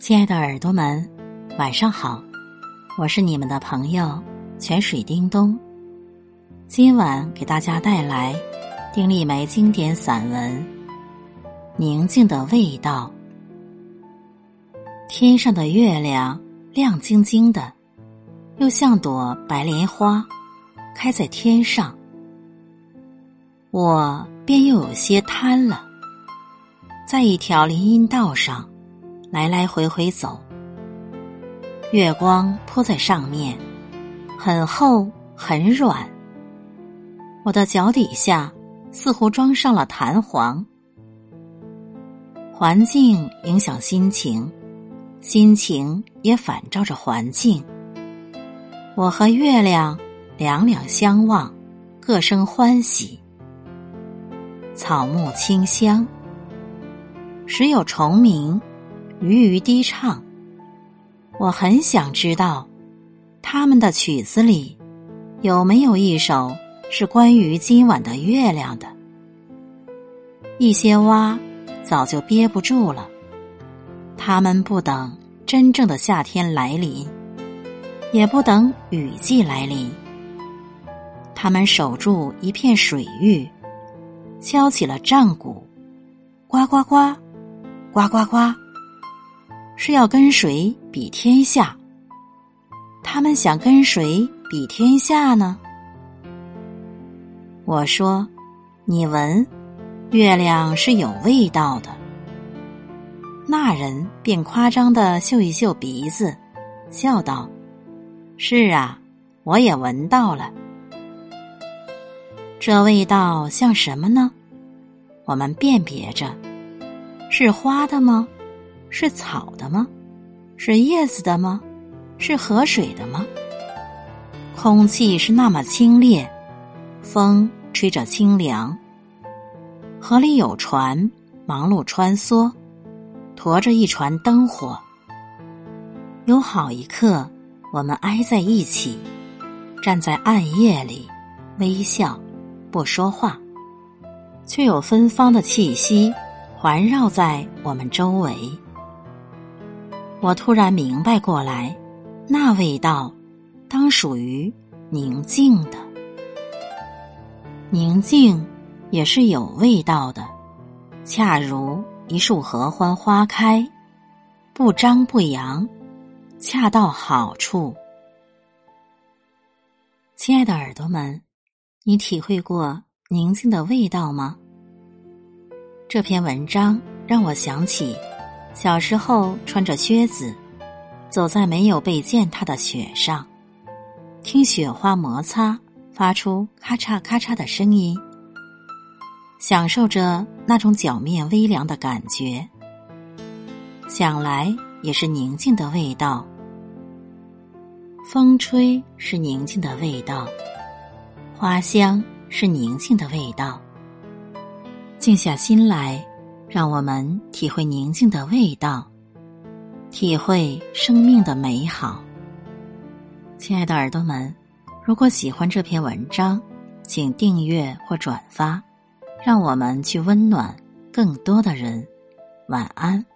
亲爱的耳朵们，晚上好！我是你们的朋友泉水叮咚。今晚给大家带来丁立梅经典散文《宁静的味道》。天上的月亮亮晶晶的，又像朵白莲花，开在天上。我便又有些贪了，在一条林荫道上。来来回回走，月光铺在上面，很厚很软。我的脚底下似乎装上了弹簧。环境影响心情，心情也反照着环境。我和月亮两两相望，各生欢喜。草木清香，时有虫鸣。鱼鱼低唱，我很想知道，他们的曲子里有没有一首是关于今晚的月亮的。一些蛙早就憋不住了，他们不等真正的夏天来临，也不等雨季来临，他们守住一片水域，敲起了战鼓，呱呱呱，呱呱呱。是要跟谁比天下？他们想跟谁比天下呢？我说：“你闻，月亮是有味道的。”那人便夸张的嗅一嗅鼻子，笑道：“是啊，我也闻到了。这味道像什么呢？我们辨别着，是花的吗？”是草的吗？是叶子的吗？是河水的吗？空气是那么清冽，风吹着清凉。河里有船，忙碌穿梭，驮着一船灯火。有好一刻，我们挨在一起，站在暗夜里，微笑，不说话，却有芬芳的气息环绕在我们周围。我突然明白过来，那味道，当属于宁静的。宁静也是有味道的，恰如一束合欢花开，不张不扬，恰到好处。亲爱的耳朵们，你体会过宁静的味道吗？这篇文章让我想起。小时候穿着靴子，走在没有被践踏的雪上，听雪花摩擦发出咔嚓咔嚓的声音，享受着那种脚面微凉的感觉。想来也是宁静的味道。风吹是宁静的味道，花香是宁静的味道。静下心来。让我们体会宁静的味道，体会生命的美好。亲爱的耳朵们，如果喜欢这篇文章，请订阅或转发，让我们去温暖更多的人。晚安。